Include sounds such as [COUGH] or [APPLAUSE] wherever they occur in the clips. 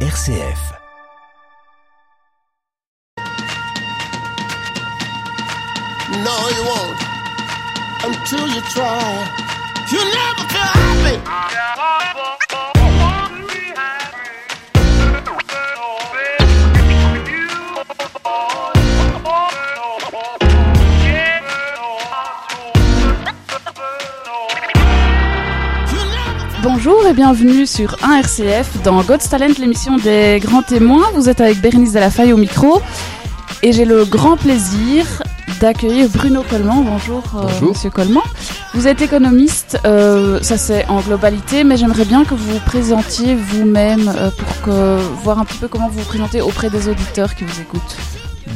RCF. No, you won't. Until you try. You'll never feel happy. Bonjour et bienvenue sur 1RCF dans God's Talent, l'émission des grands témoins. Vous êtes avec Bérénice Delafaye au micro et j'ai le grand plaisir d'accueillir Bruno Coleman. Bonjour, euh. Monsieur Coleman. Vous êtes économiste, euh, ça c'est en globalité, mais j'aimerais bien que vous vous présentiez vous-même euh, pour que, voir un petit peu comment vous vous présentez auprès des auditeurs qui vous écoutent.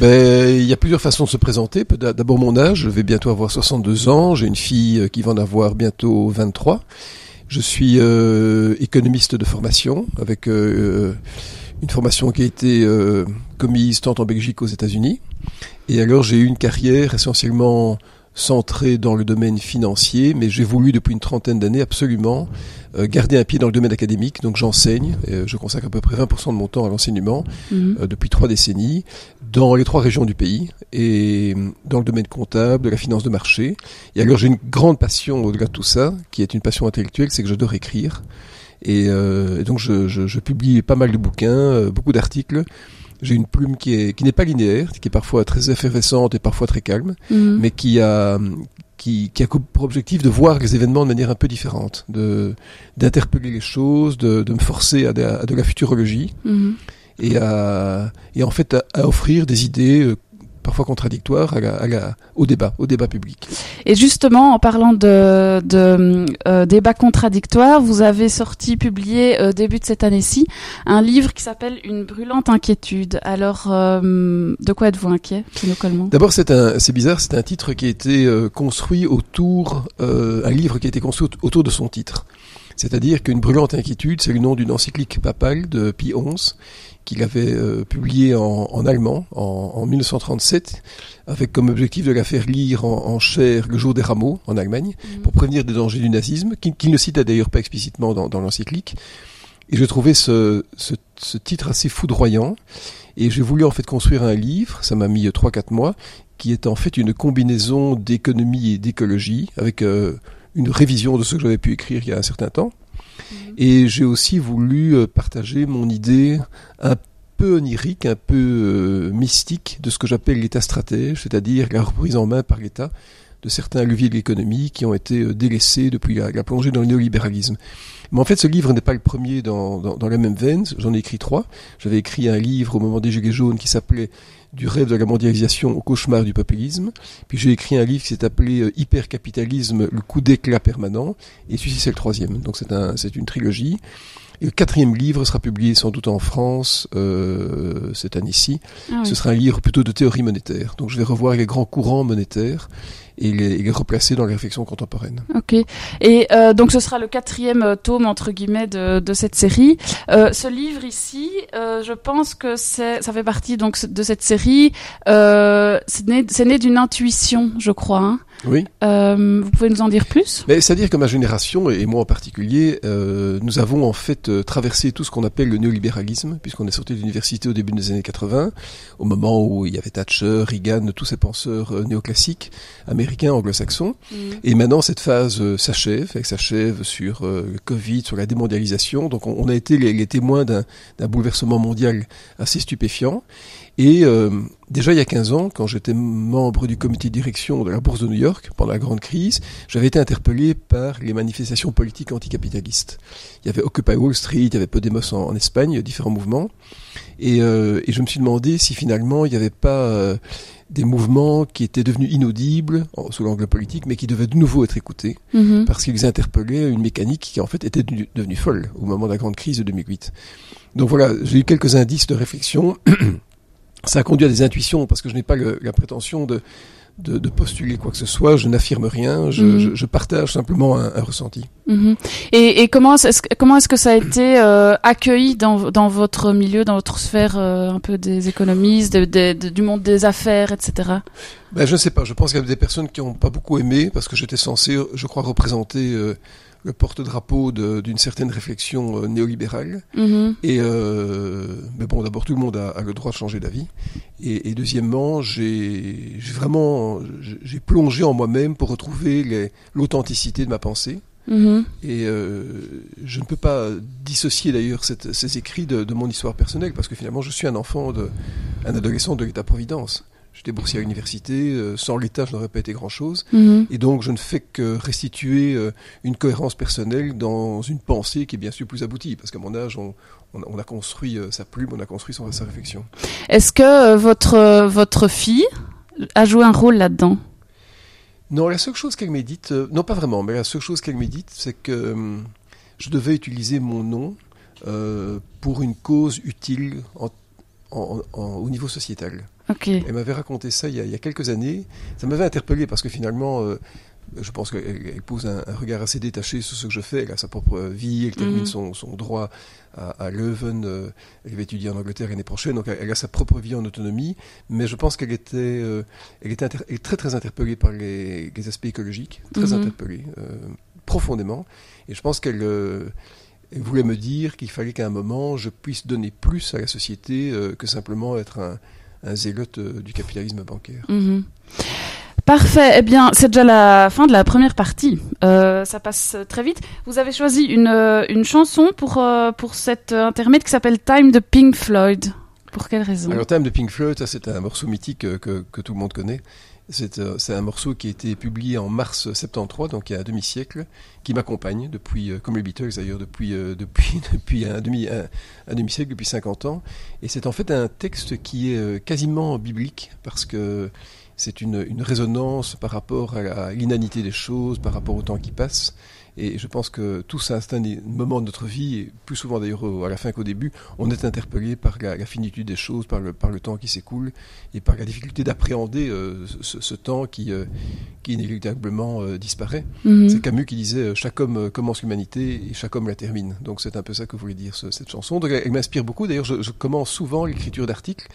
Ben, il y a plusieurs façons de se présenter. D'abord mon âge, je vais bientôt avoir 62 ans. J'ai une fille qui va en avoir bientôt 23. Je suis euh, économiste de formation, avec euh, euh, une formation qui a été euh, commise tant en Belgique qu'aux États-Unis. Et alors j'ai eu une carrière essentiellement centrée dans le domaine financier, mais j'ai voulu depuis une trentaine d'années absolument euh, garder un pied dans le domaine académique. Donc j'enseigne, euh, je consacre à peu près 20% de mon temps à l'enseignement Mhm. euh, depuis trois décennies dans les trois régions du pays et euh, dans le domaine comptable, de la finance de marché. Et alors j'ai une grande passion au-delà de tout ça, qui est une passion intellectuelle, c'est que j'adore écrire. Et, euh, et donc je, je, je publie pas mal de bouquins, beaucoup d'articles. J'ai une plume qui est qui n'est pas linéaire, qui est parfois très effervescente et parfois très calme, Mhm. mais qui a qui, qui a pour objectif de voir les événements de manière un peu différente, de d'interpeller les choses, de, de me forcer à de, à de la futurologie Mhm. et, à, et en fait à, à offrir des idées euh, parfois contradictoires à la, à la, au débat, au débat public. Et justement, en parlant de, de euh, débats contradictoires, vous avez sorti, publié euh, début de cette année-ci, un livre qui s'appelle Une brûlante inquiétude. Alors, euh, de quoi êtes-vous inquiet, Coleman D'abord, c'est un, c'est bizarre, c'est un titre qui a été euh, construit autour, euh, un livre qui a été construit aut- autour de son titre. C'est-à-dire qu'une brûlante inquiétude, c'est le nom d'une encyclique papale de Pie XI qu'il avait euh, publiée en, en allemand en, en 1937, avec comme objectif de la faire lire en, en chair le jour des rameaux en Allemagne, pour prévenir des dangers du nazisme, qu'il ne citait d'ailleurs pas explicitement dans, dans l'encyclique. Et je trouvais ce, ce, ce titre assez foudroyant. Et j'ai voulu en fait construire un livre, ça m'a mis 3-4 mois, qui est en fait une combinaison d'économie et d'écologie, avec euh, une révision de ce que j'avais pu écrire il y a un certain temps. Et j'ai aussi voulu euh, partager mon idée un peu onirique, un peu euh, mystique de ce que j'appelle l'État stratège, c'est-à-dire la reprise en main par l'État de certains leviers de l'économie qui ont été euh, délaissés depuis la, plongée dans le néolibéralisme. Mais en fait, ce livre n'est pas le premier dans, dans, dans la même veine. J'en ai écrit trois. J'avais écrit un livre au moment des Gilets jaunes qui s'appelait Du rêve de la mondialisation au cauchemar du populisme. Puis j'ai écrit un livre qui s'est appelé euh, Hypercapitalisme, le coup d'éclat permanent. Et celui-ci, c'est le troisième. Donc c'est un, c'est une trilogie. Et le quatrième livre sera publié sans doute en France euh, cette année-ci. Ah oui. Ce sera un livre plutôt de théorie monétaire. Donc je vais revoir les grands courants monétaires et les, replacer dans les réflexions contemporaines. Ok. Et euh, donc ce sera le quatrième euh, tome entre guillemets de, de cette série. Euh, ce livre ici, euh, je pense que c'est, ça fait partie donc de cette série. Euh, c'est né, né d'une intuition, je crois. hein. Oui. Euh, vous pouvez nous en dire plus? Mais c'est-à-dire que ma génération, et moi en particulier, euh, nous avons en fait euh, traversé tout ce qu'on appelle le néolibéralisme, puisqu'on est sorti de l'université au début des années 80, au moment où il y avait Thatcher, Reagan, tous ces penseurs euh, néoclassiques, américains, anglo-saxons. Et maintenant, cette phase euh, s'achève, elle s'achève sur le Covid, sur la démondialisation. Donc on, on a été les, les témoins d'un bouleversement mondial assez stupéfiant. Et euh, déjà il y a 15 ans, quand j'étais membre du comité de direction de la Bourse de New York, pendant la grande crise, j'avais été interpellé par les manifestations politiques anticapitalistes. Il y avait Occupy Wall Street, il y avait Podemos en, en Espagne, différents mouvements. Et, euh, et je me suis demandé si finalement il n'y avait pas euh, des mouvements qui étaient devenus inaudibles sous l'angle politique, mais qui devaient de nouveau être écoutés Mhm. parce qu'ils interpellaient une mécanique qui en fait était devenue, devenue folle au moment de la grande crise de 2008. Donc voilà, j'ai eu quelques indices de réflexion. [CLEARS THROAT] Ça a conduit à des intuitions parce que je n'ai pas le- la prétention de, de, de postuler quoi que ce soit, je n'affirme rien, je, Mhm. je, je partage simplement un, un ressenti. Mhm. Et, et comment est-ce que- comment est-ce que ça a été euh, accueilli dans, dans votre milieu, dans votre sphère euh, un peu des économistes, de- de- de- du monde des affaires, etc. Ben, je ne sais pas, je pense qu'il y a des personnes qui n'ont pas beaucoup aimé parce que j'étais censé, je crois, représenter euh, le porte-drapeau d'une certaine réflexion euh, néolibérale. Mhm. Et euh, mais bon, d'abord tout le monde a, a, le droit de changer d'avis. Et, et, deuxièmement, j'ai vraiment j'ai plongé en moi-même pour retrouver l'authenticité de ma pensée. Mhm. Et euh, je ne peux pas dissocier d'ailleurs ces écrits de, de, mon histoire personnelle parce que finalement je suis un enfant, de, un adolescent de l'État-providence. J'étais boursier à l'université, euh, sans l'État, je n'aurais pas été grand-chose. Mhm. Et donc, je ne fais que restituer euh, une cohérence personnelle dans une pensée qui est bien sûr plus aboutie, parce qu'à mon âge, on, a construit euh, sa plume, on a construit son, sa réflexion. Est-ce que votre, votre fille a joué un rôle là-dedans? Non, la seule chose qu'elle médite, non pas vraiment, mais la seule chose qu'elle médite, c'est que je devais utiliser mon nom pour une cause utile en, en, en, au niveau sociétal. Okay. Elle m'avait raconté ça il y, a, il y, a, quelques années. Ça m'avait interpellé parce que finalement, euh, je pense qu'elle pose un, un, regard assez détaché sur ce que je fais. Elle a sa propre vie, elle termine -hmm. son, son, droit à, à Leuven. Euh, elle va étudier en Angleterre l'année prochaine, donc elle, elle, a sa propre vie en autonomie. Mais je pense qu'elle était, euh, elle était elle est très très interpellée par les, les aspects écologiques, très -hmm. interpellée, profondément. Et je pense qu'elle elle voulait me dire qu'il fallait qu'à un moment je puisse donner plus à la société que simplement être un un zélote euh, du capitalisme bancaire. -hmm. Parfait. Eh bien, c'est déjà la fin de la première partie. Euh, ça passe très vite. Vous avez choisi une, une chanson pour, euh, pour cet intermède qui s'appelle Time de Pink Floyd. Pour quelle raison? Alors, Time de Pink Floyd, ça c'est un morceau mythique que, que tout le monde connaît. C'est un morceau qui a été publié en mars 73, donc il y a un demi-siècle, qui m'accompagne depuis, comme les Beatles d'ailleurs, depuis, depuis, [LAUGHS] depuis un demi-siècle, un, un demi depuis 50 ans. Et c'est en fait un texte qui est quasiment biblique, parce que c'est une, une résonance par rapport à l'inanité des choses, par rapport au temps qui passe. Et je pense que tous à un moment de notre vie, et plus souvent d'ailleurs à la fin qu'au début, on est interpellé par la, la, finitude des choses, par le, par le temps qui s'écoule et par la difficulté d'appréhender euh, ce, ce, temps qui, euh, qui inéluctablement euh, disparaît. Mm -hmm. Mm-hmm. C'est Camus qui disait chaque homme commence l'humanité et chaque homme la termine. Donc c'est un peu ça que voulait dire ce, cette chanson. Donc elle, elle m'inspire beaucoup. D'ailleurs, je, je, commence souvent l'écriture d'articles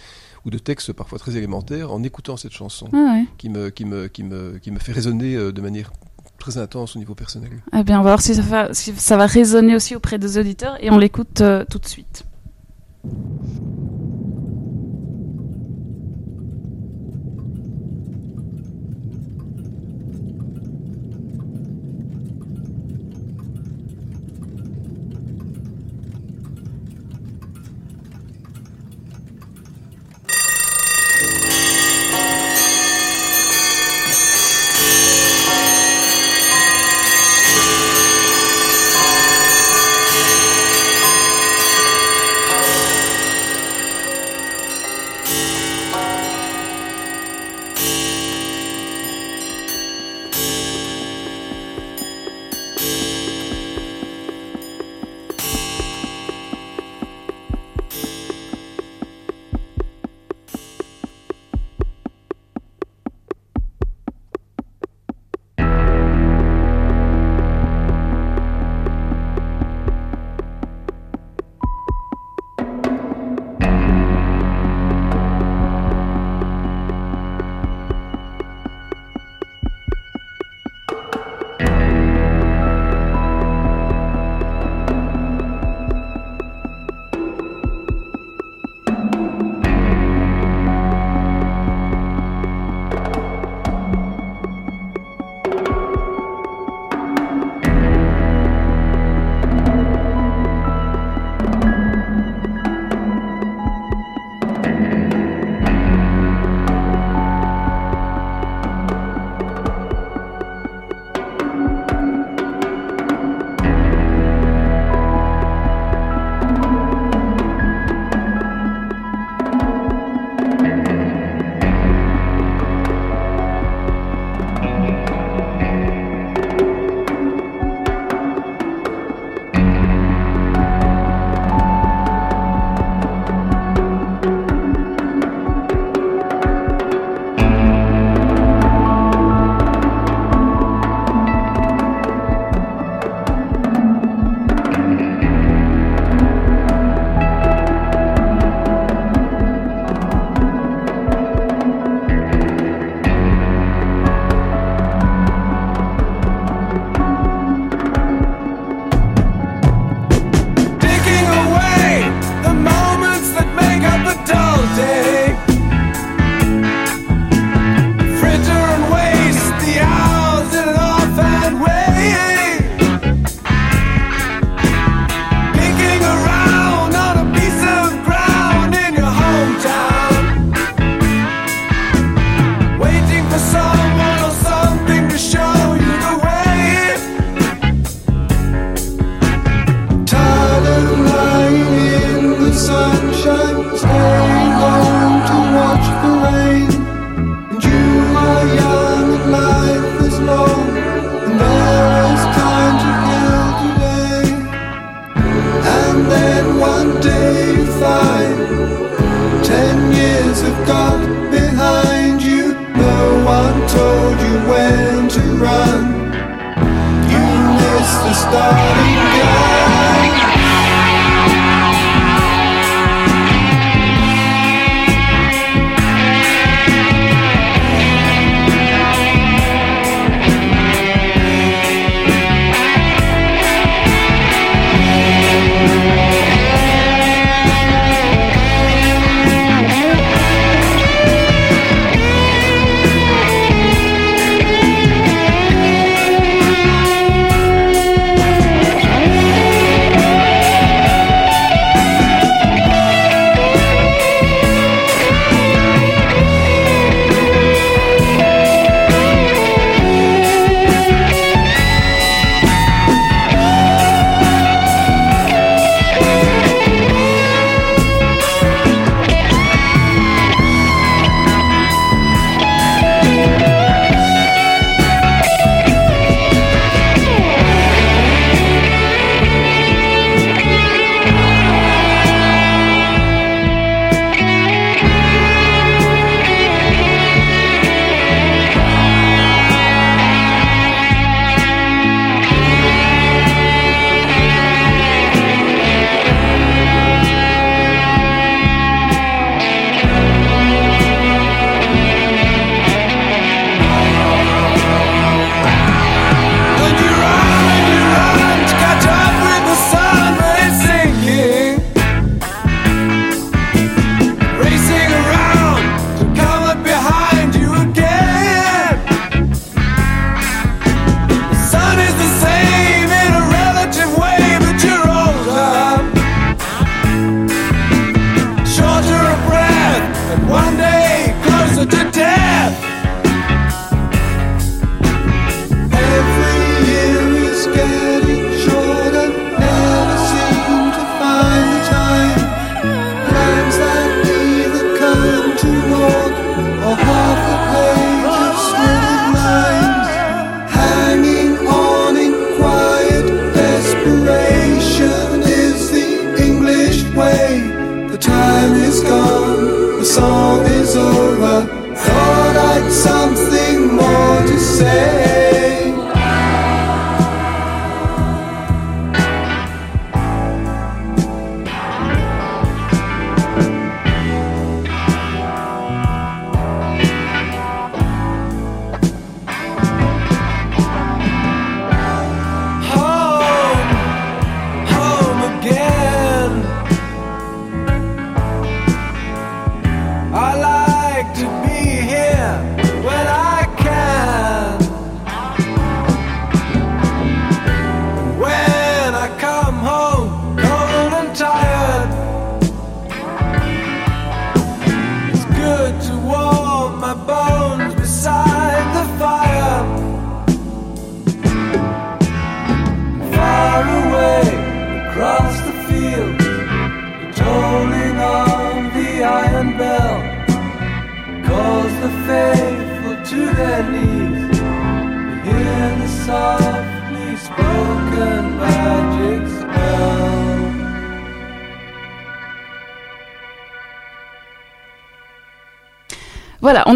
ou de textes parfois très élémentaires en écoutant cette chanson ah ouais. qui, me, qui, me, qui, me, qui me fait résonner de manière très intense au niveau personnel. Eh bien, on va voir si ça va, si ça va résonner aussi auprès des auditeurs et on l'écoute euh, tout de suite. the sun.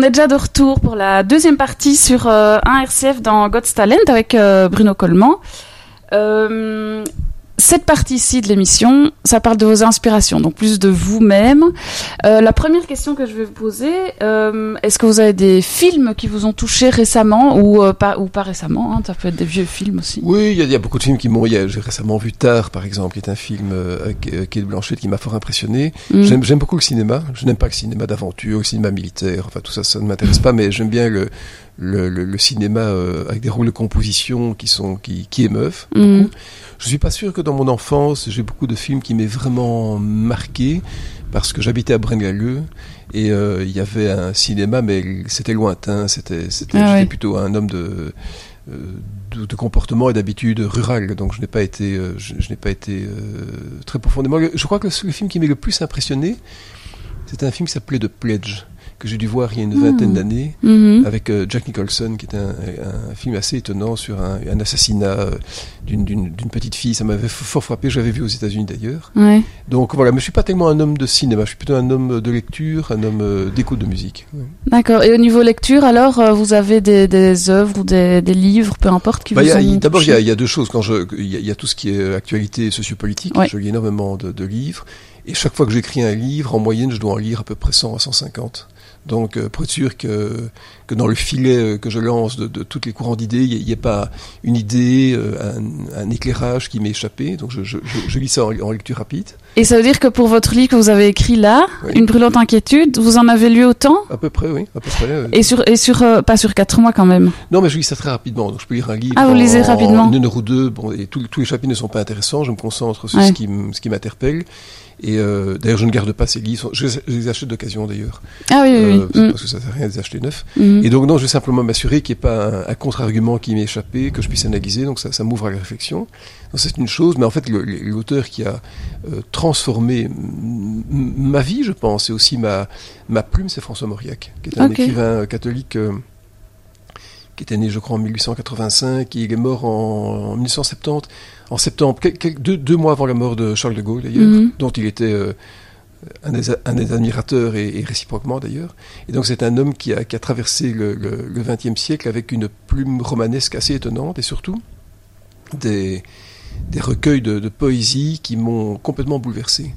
On est déjà de retour pour la deuxième partie sur euh, un RCF dans God's Talent avec euh, Bruno Coleman. Euh, cette partie-ci de l'émission, ça parle de vos inspirations, donc plus de vous-même. Euh, la première question que je vais vous poser, euh, est-ce que vous avez des films qui vous ont touché récemment ou, euh, pas, ou pas récemment hein, Ça peut être des vieux films aussi. Oui, il y, a- il y a beaucoup de films qui m'ont. J'ai récemment vu Tard, par exemple, qui est un film avec Kate Blanchett qui m'a fort impressionné. Mm. J'aime, beaucoup le cinéma. Je n'aime pas le cinéma d'aventure, le cinéma militaire. Enfin, tout ça, ça ne m'intéresse pas. Mais j'aime bien le, le, le, le cinéma avec des rôles de composition qui sont qui, qui émeuvent. Je suis pas sûr que dans mon enfance, j'ai beaucoup de films qui m'aient vraiment marqué parce que j'habitais à Braine-l'Alleud et euh, il y avait un cinéma, mais c'était lointain. C'était, c'était Ah ouais. plutôt un homme de euh, de, de comportement et d'habitudes rurales. Donc je n'ai pas été, euh, je, je n'ai pas été euh, très profondément. Je crois que le, le film qui m'a le plus impressionné, c'était un film qui s'appelait The Pledge que j'ai dû voir il y a une vingtaine d'années Mhm. avec euh, Jack Nicholson, qui est un, un film assez étonnant sur un, un assassinat euh, d'une, petite fille. Ça m'avait fort frappé. Je l'avais vu aux États-Unis d'ailleurs. Ouais. Donc voilà, mais je suis pas tellement un homme de cinéma. Je suis plutôt un homme de lecture, un homme euh, d'écoute de musique. Ouais. D'accord. Et au niveau lecture, alors, euh, vous avez des, des œuvres ou des, des livres, peu importe, qui Bah, vous ont D'abord, il y, y a deux choses. Quand je, il y y a tout ce qui est euh, actualité sociopolitique. Ouais. Je lis énormément de, de livres. Et chaque fois que j'écris un livre, en moyenne, je dois en lire à peu près 100 à 150. Donc, euh, pour être sûr que, que dans le filet euh, que je lance de, de tous les courants d'idées, il n'y ait pas une idée, euh, un, un éclairage qui m'est échappé. Donc, je, je, je, je lis ça en, en lecture rapide. Et ça veut dire que pour votre livre que vous avez écrit là, Oui. Une brûlante inquiétude, vous en avez lu autant? À peu près, oui. À peu près. Et sur, et sur euh, pas sur quatre mois quand même? Non, mais je lis ça très rapidement. Donc, je peux lire un livre Ah, vous en, lisez rapidement. en une heure ou deux. Bon, et tous tous les chapitres ne sont pas intéressants. Je me concentre sur Ouais. ce qui m'interpelle. Et euh, d'ailleurs, je ne garde pas ces livres. Je, je les achète d'occasion d'ailleurs, Ah oui, oui, Euh, oui. parce que ça sert à rien de les acheter neufs. Mm. Et donc, non, je vais simplement m'assurer qu'il n'y ait pas un, un contre-argument qui m'ait échappé, que je puisse analyser. Donc, ça, ça m'ouvre à la réflexion. Donc, c'est une chose. Mais en fait, l'auteur qui a euh, transformé ma vie, je pense, et aussi ma ma plume, c'est François Mauriac, qui est un écrivain euh, catholique. euh, qui était né, je crois, en 1885, et il est mort en, en 1970, en septembre, deux, deux mois avant la mort de Charles de Gaulle, d'ailleurs, Mhm. dont il était euh, un, des, un des admirateurs et, et réciproquement, d'ailleurs. Et donc, c'est un homme qui a, qui a traversé le, XXe siècle avec une plume romanesque assez étonnante, et surtout des, des recueils de, de poésie qui m'ont complètement bouleversé.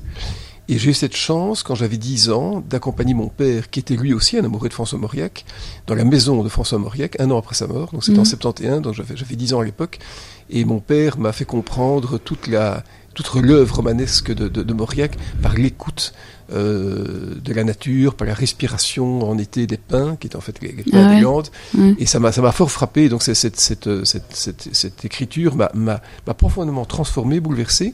Et j'ai eu cette chance, quand j'avais 10 ans, d'accompagner mon père, qui était lui aussi un amoureux de François Mauriac, dans la maison de François Mauriac, un an après sa mort. Donc c'était en Mhm. 71, donc j'avais j'avais 10 ans à l'époque. Et mon père m'a fait comprendre toute la toute l'œuvre romanesque de, de, de Mauriac par l'écoute euh, de la nature, par la respiration en été des pins, qui est en fait les, les pins Ah. Et ça m'a ça m'a fort frappé. Donc c'est- cette, cette, cette, cette, cette écriture m'a m'a m'a profondément transformé, bouleversé.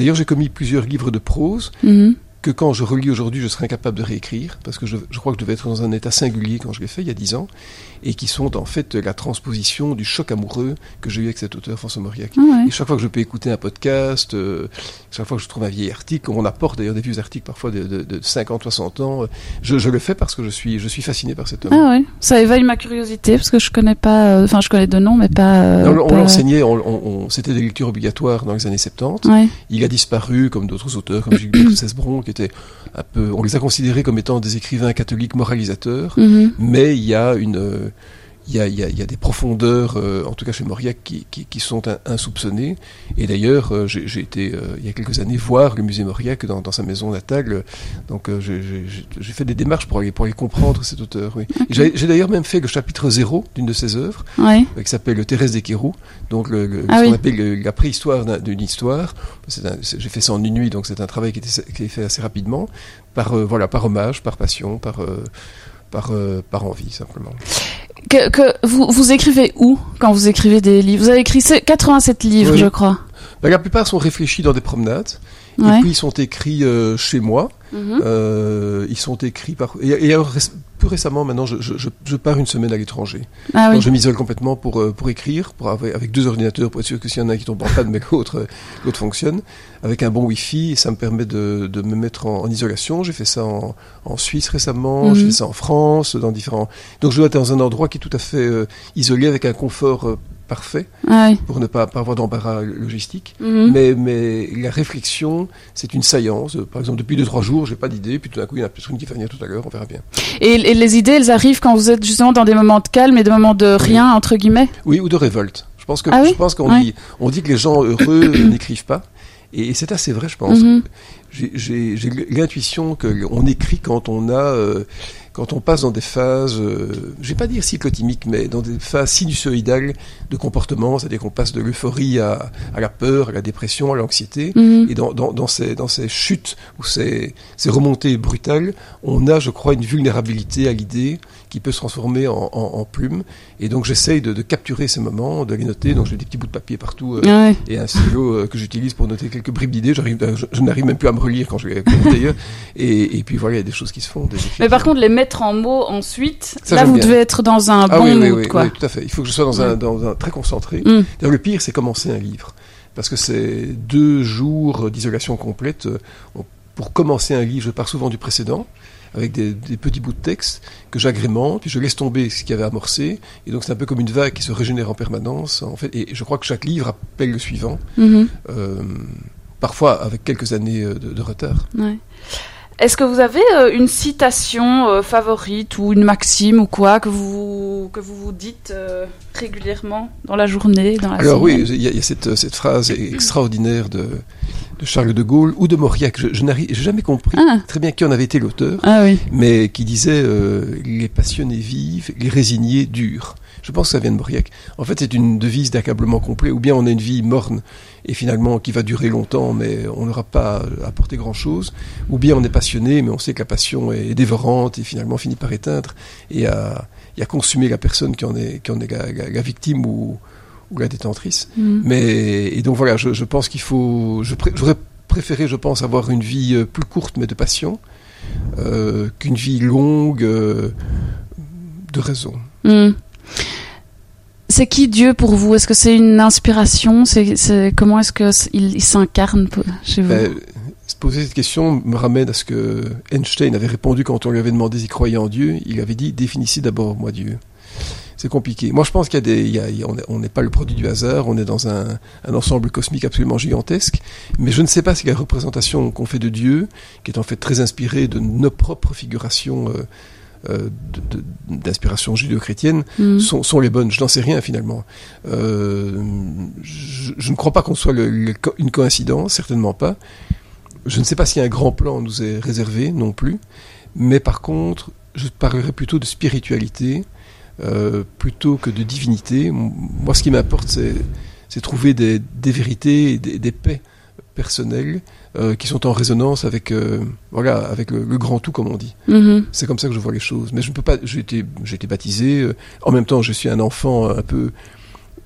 D'ailleurs, j'ai commis plusieurs livres de prose Mhm. Que quand je relis aujourd'hui, je serais incapable de réécrire, parce que je, je crois que je devais être dans un état singulier quand je l'ai fait, il y a dix ans, et qui sont en fait la transposition du choc amoureux que j'ai eu avec cet auteur, François Mauriac. Ah ouais. Et chaque fois que je peux écouter un podcast, euh, chaque fois que je trouve un vieil article, on apporte d'ailleurs des vieux articles parfois de, de, de 50, 60 ans, euh, je, je le fais parce que je suis, je suis fasciné par cet homme. Ah ouais. Ça éveille ma curiosité parce que je connais pas. euh, Enfin, je connais de nom, mais pas. euh, Non, on pas- l'enseignait, on, on- on- c'était des lectures obligatoires dans les années 70. Ouais. Il a disparu comme d'autres auteurs, comme Gilbert Cesbron, qui étaient un peu, on les a considérés comme étant des écrivains catholiques moralisateurs, Mhm. mais il y a une, euh, il y a, il y a- il y a des profondeurs, euh, en tout cas chez Mauriac, qui, qui, qui sont in- insoupçonnées. Et d'ailleurs, euh, j'ai été euh, il y a quelques années voir le musée Mauriac dans, dans sa maison natale. Donc j'ai- fait des démarches pour aller, pour aller comprendre cet auteur. Oui. J'ai d'ailleurs même fait le chapitre zéro d'une de ses œuvres Ouais. qui s'appelle Thérèse des Kérou, donc le, le- Ah ce qu'on oui. appelle le- la préhistoire d'un- d'une histoire. J'ai fait ça en une nuit, donc c'est un travail qui, était, qui est fait assez rapidement, par voilà, par hommage, par passion, par par euh, par envie simplement. Que, que vous, vous écrivez où quand vous écrivez des livres? Vous avez écrit ce- 87 livres, Oui. je crois. Ben, la plupart sont réfléchis dans des promenades, Ouais. et puis ils sont écrits euh, chez moi. Mhm. Euh, ils sont écrits par et, et alors, plus récemment maintenant, je, je, je, je pars une semaine à l'étranger. Ah oui. Donc, je m'isole complètement pour, euh, pour écrire, pour avoir, avec deux ordinateurs, pour être sûr que s'il y en a un qui tombe en panne, [LAUGHS] mais que l'autre, euh, l'autre fonctionne, avec un bon Wi-Fi, et ça me permet de, de me mettre en, en isolation. J'ai fait ça en, en Suisse récemment, Mhm. j'ai fait ça en France, dans différents... Donc je dois être dans un endroit qui est tout à fait euh, isolé, avec un confort parfait, Ah oui. pour ne pas, pas avoir d'embarras logistique. Mhm. Mais, mais la réflexion, c'est une saillance. Euh, Par exemple, depuis deux, trois jours, j'ai pas d'idée, puis tout d'un coup, il y en a peut-être une qui va venir tout à l'heure, on verra bien. Et, et les idées, elles arrivent quand vous êtes justement dans des moments de calme et des moments de rien, entre guillemets? Oui, ou de révolte. Je pense que Ah oui je pense qu'on dit on dit que les gens heureux [COUGHS] n'écrivent pas. Et c'est assez vrai, je pense. Mhm. J'ai- l'intuition que on écrit quand on a, euh, quand on passe dans des phases, euh, je vais pas dire cyclotimiques, mais dans des phases sinusoïdales de comportement, c'est-à-dire qu'on passe de l'euphorie à, à la peur, à la dépression, à l'anxiété. Mhm. Et dans, dans, dans, ces, dans ces chutes ou ces, ces remontées brutales, on a, je crois, une vulnérabilité à l'idée qui peut se transformer en, en, en plume. Et donc j'essaye de, de capturer ces moments, de les noter. Donc j'ai des petits bouts de papier partout euh, Ah ouais. et un stylo euh, que j'utilise pour noter quelques bribes d'idées. J'arrive, euh, je, je n'arrive même plus à me relire quand je les [LAUGHS] d'ailleurs. Et, et puis voilà, il y a des choses qui se font. des Mais par contre, les mettre en mots ensuite, Ça, là vous bien. devez être dans un Ah bon oui, oui, mood, oui, quoi. tout à fait. Il faut que je sois dans, un, dans un très concentré. Mm. Le pire, c'est commencer un livre. Parce que c'est deux jours d'isolation complète. On- Pour commencer un livre, je pars souvent du précédent, avec des, des petits bouts de texte que j'agrémente, puis je laisse tomber ce qui avait amorcé. Et donc, c'est un peu comme une vague qui se régénère en permanence, en fait. Et je crois que chaque livre appelle le suivant, Mhm. euh, parfois avec quelques années euh, de, de retard. Ouais. Est-ce que vous avez euh, une citation euh, favorite ou une maxime ou quoi que vous que vous vous dites euh, régulièrement dans la journée, dans la Alors oui, il y a, il y a cette, cette phrase [CLEARS THROAT] extraordinaire de, de Charles de Gaulle ou de Mauriac. Je, je j'ai jamais compris Ah. très bien qui en avait été l'auteur, Ah oui. mais qui disait euh, les passionnés vivent, les résignés durent. Je pense que ça vient de Mauriac. En fait, c'est une devise d'accablement complet. Ou bien on a une vie morne et finalement qui va durer longtemps, mais on n'aura pas apporté grand-chose. Ou bien on est passionné, mais on sait que la passion est dévorante et finalement finit par éteindre et à, et à consumer la personne qui en est, qui en est la, la- la victime ou, ou la détentrice. Mhm. Mais et donc voilà, je, je pense qu'il faut. J'aurais préféré, je pense, avoir une vie euh, plus courte mais de passion euh, qu'une vie longue euh, de raison. Mhm. C'est qui Dieu pour vous? Est-ce que c'est une inspiration? C'est comment est-ce que c- il, il s'incarne chez vous? Ben, se poser cette question me ramène à ce que Einstein avait répondu quand on lui avait demandé s'il croyait en Dieu. Il avait dit définissez d'abord moi Dieu. C'est compliqué. Moi, je pense qu'il y a des, il y a- on est- on n'est pas le produit du hasard. On est dans un, un ensemble cosmique absolument gigantesque. Mais je ne sais pas si la représentation qu'on fait de Dieu, qui est en fait très inspirée de nos propres figurations euh, euh, d'inspiration judéo-chrétienne, Mhm. sont, sont les bonnes. Je n'en sais rien finalement. Euh, je, je ne crois pas qu'on soit le- le co- une coïncidence, certainement pas. Je ne sais pas si un grand plan nous est réservé non plus. Mais par contre, je parlerai plutôt de spiritualité euh, plutôt que de divinité. Moi, ce qui m'importe, c'est c'est trouver des, des vérités, et des, des paix personnelles euh, qui sont en résonance avec euh, voilà avec le, le grand tout, comme on dit. Mhm. C'est comme ça que je vois les choses. Mais je ne peux pas. J'ai été, j'ai été baptisé. en même temps, je suis un enfant un peu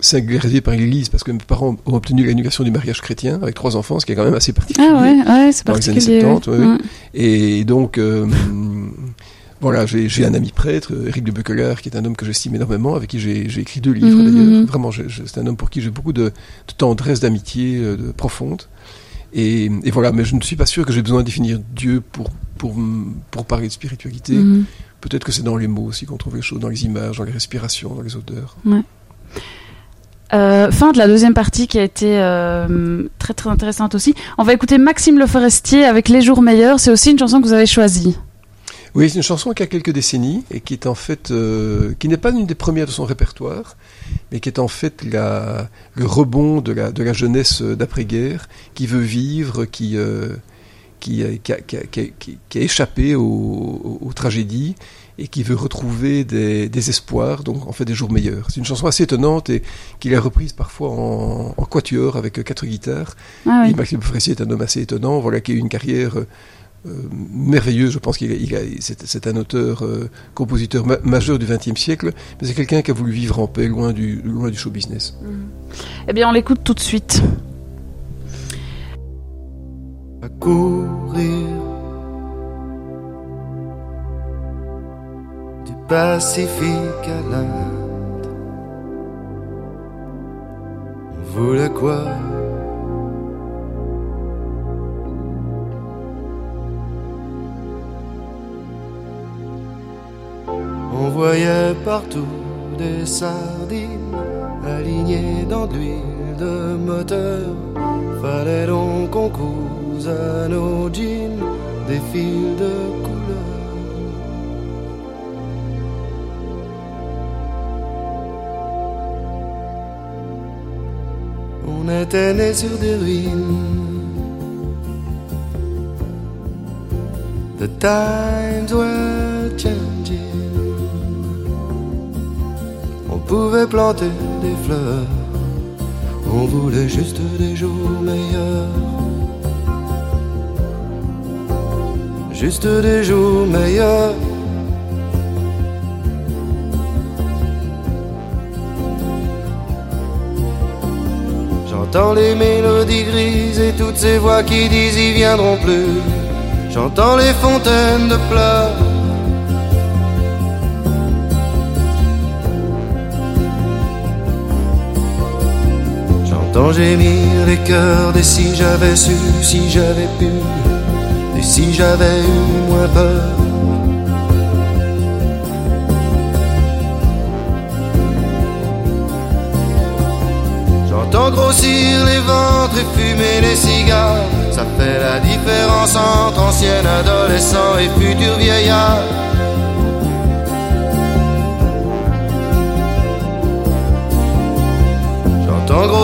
singularisé par l'Église parce que mes parents ont obtenu l'annulation du mariage chrétien avec trois enfants, ce qui est quand même assez particulier. Ah ouais, ouais c'est Dans les années particulier. 70, ouais. ouais, ouais. Ouais. Et donc, euh, voilà, j'ai un ami prêtre, Éric de Beuquelaar, qui est un homme que j'estime énormément, avec qui j'ai écrit deux livres Mhm, d'ailleurs. mhm. Vraiment, c'est un homme pour qui j'ai beaucoup de, de tendresse, d'amitié euh, de, profonde. Et, et voilà, mais je ne suis pas sûr que j'ai besoin de définir Dieu pour, pour, m- pour parler de spiritualité. Mhm. Peut-être que c'est dans les mots aussi qu'on trouve les choses, dans les images, dans les respirations, dans les odeurs. Euh, fin de la deuxième partie qui a été euh, très très intéressante aussi. On va écouter Maxime Le Forestier avec Les jours meilleurs. C'est aussi une chanson que vous avez choisie. Oui, c'est une chanson qui a quelques décennies et qui est en fait, euh, qui n'est pas une des premières de son répertoire, mais qui est en fait la, le rebond de la, de la jeunesse euh, d'après-guerre, qui veut vivre, qui, euh, qui, a- qui, a, qui, a, qui a- qui- qui a échappé aux, aux- aux tragédies et qui veut retrouver des, des espoirs, donc en fait des jours meilleurs. C'est une chanson assez étonnante et qu'il a reprise parfois en, en quatuor avec euh, quatre guitares. Ah Et oui. Maxime Forestier est un homme assez étonnant, voilà, qui a eu une carrière euh, merveilleuse. Je pense qu'il c'est, c'est un auteur, euh, compositeur ma- majeur du XXe siècle, mais c'est quelqu'un qui a voulu vivre en paix, loin du, loin du show business. Eh bien, on l'écoute tout de suite. à courir du Pacifique à l'Inde. On voulait quoi? Voyait partout des sardines alignées dans l'huile de moteur. Fallait donc qu'on couse à nos jeans des fils de couleur. On était nés sur des ruines. The times were changing. Pouvait planter des fleurs. On voulait juste des jours meilleurs. Juste des jours meilleurs. J'entends les mélodies grises et toutes ces voix qui disent ils viendront plus. J'entends les fontaines de pleurs J'entends gémir les cœurs des si j'avais su, si j'avais pu, et si j'avais eu moins peur. J'entends grossir les ventres et fumer les cigares. Ça fait la différence entre ancien adolescent et futur vieillard.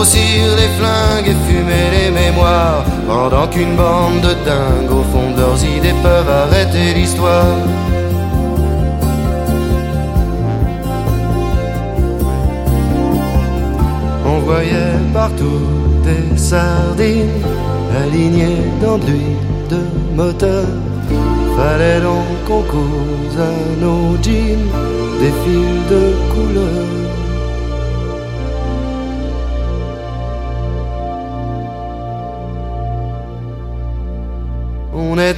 Grossir les flingues et fumer les mémoires. Pendant qu'une bande de dingues au fond de leurs idées peuvent arrêter l'histoire. On voyait partout des sardines alignées dans de l'huile de moteur. Fallait donc qu'on cause à nos jeans des fils de couleur.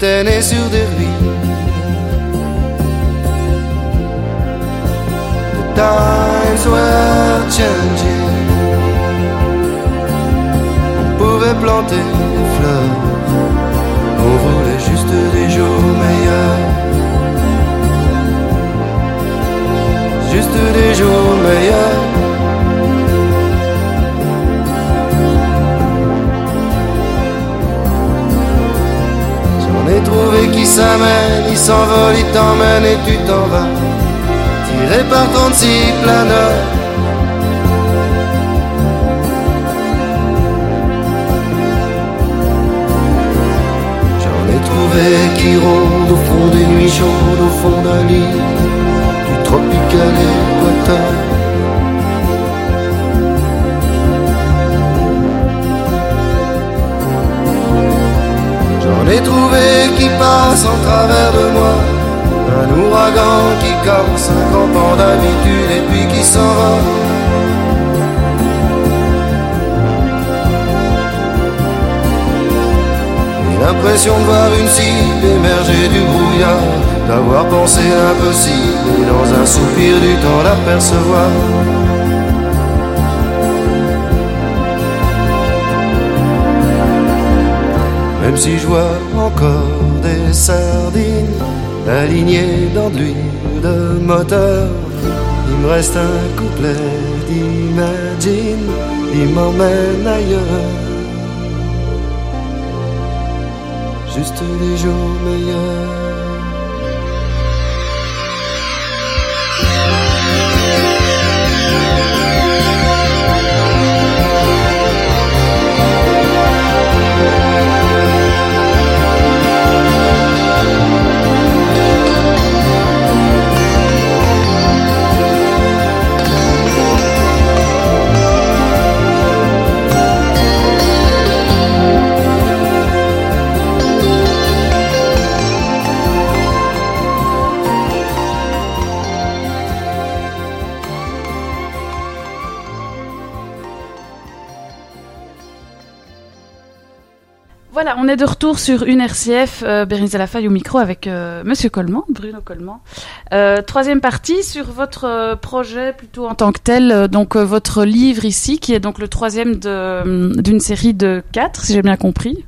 Nés sur des ruines. The times were changing. On pouvait planter des fleurs. On voulait juste des jours meilleurs. Juste des jours meilleurs. Trouvé qui s'amène, il s'envole, il t'emmène et tu t'en vas. Tiré par 36 planeurs. J'en ai trouvé qui rôdent au fond des nuits chaudes, au fond d'un lit du tropical équateur. J'en ai trouvé qui passent en travers de moi. Un ouragan qui comme 50 ans d'habitude et puis qui s'en va. J'ai l'impression de voir une cible émerger du brouillard, d'avoir pensé l'impossible et dans un soupir du temps l'apercevoir. Même si je vois encore des sardines alignées dans l'huile de moteur, il me reste un couplet d'imagine, il m'emmène ailleurs. Juste des jours meilleurs. Est de retour sur une RCF, euh, Bérénice Lafaille au micro avec euh, Monsieur Coleman, Bruno Coleman. Euh, troisième partie sur votre euh, projet plutôt en tant que tel, euh, donc votre livre ici, qui est donc le troisième d'une série de quatre, si j'ai bien compris.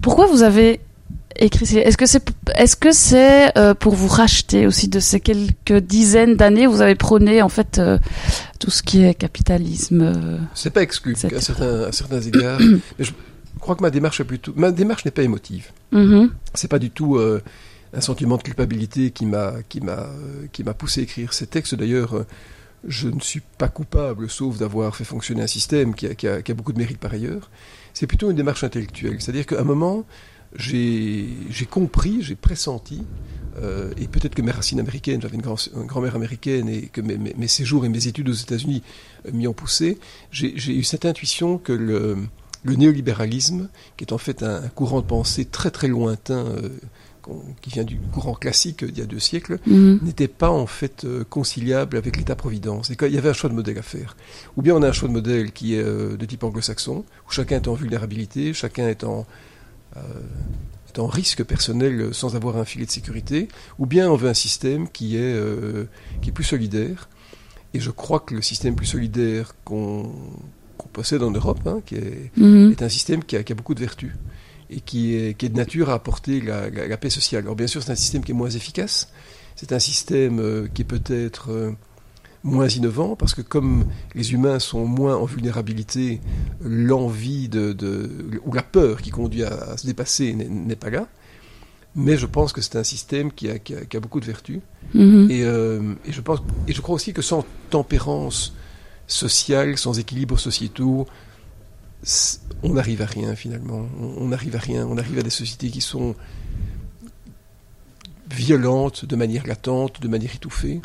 Pourquoi vous avez écrit Est-ce que c'est est-ce que c'est pour vous racheter aussi de ces quelques dizaines d'années où vous avez prôné en fait tout ce qui est capitalisme C'est pas exclu à certains, à certains égards. mais je crois que ma démarche est plutôt. Ma démarche n'est pas émotive. mhm. C'est pas du tout euh, un sentiment de culpabilité qui m'a qui m'a euh, qui m'a poussé à écrire ces textes. D'ailleurs, euh, je ne suis pas coupable, sauf d'avoir fait fonctionner un système qui a, qui a- qui a beaucoup de mérite par ailleurs. C'est plutôt une démarche intellectuelle. C'est-à-dire qu'à un moment, j'ai compris, j'ai pressenti. euh, et peut-être que mes racines américaines, j'avais une, grand- une grand-mère américaine et que mes, mes- mes séjours et mes études aux États-Unis m'y ont poussé, j'ai eu cette intuition que le, le néolibéralisme, qui est en fait un, un courant de pensée très très lointain, euh, qui vient du courant classique d'il y a deux siècles, Mhm. n'était pas en fait euh, conciliable avec l'État-providence. Et qu'il y avait un choix de modèle à faire. Ou bien on a un choix de modèle qui est euh, de type anglo-saxon, où chacun est en vulnérabilité, chacun est en, euh, est en risque personnel euh, sans avoir un filet de sécurité, ou bien on veut un système qui est, euh, qui est plus solidaire. Et je crois que le système plus solidaire qu'on qu'on possède en Europe, hein, qui est, Mhm. est un système qui a, qui a beaucoup de vertus et qui est, qui est de nature à apporter la, la- la paix sociale. Alors bien sûr, c'est un système qui est moins efficace, c'est un système euh, qui est peut-être euh, moins innovant, parce que comme les humains sont moins en vulnérabilité, l'envie de, de- ou la peur qui conduit à, à se dépasser n'est- pas là. Mais je pense que c'est un système qui a, qui a- qui a beaucoup de vertus. Mhm. Et, euh, et je pense, et je crois aussi que sans tempérance sociale, sans équilibre sociétaux, on n'arrive à rien finalement. On n'arrive à rien. On arrive à des sociétés qui sont violentes de manière latente, de manière étouffée.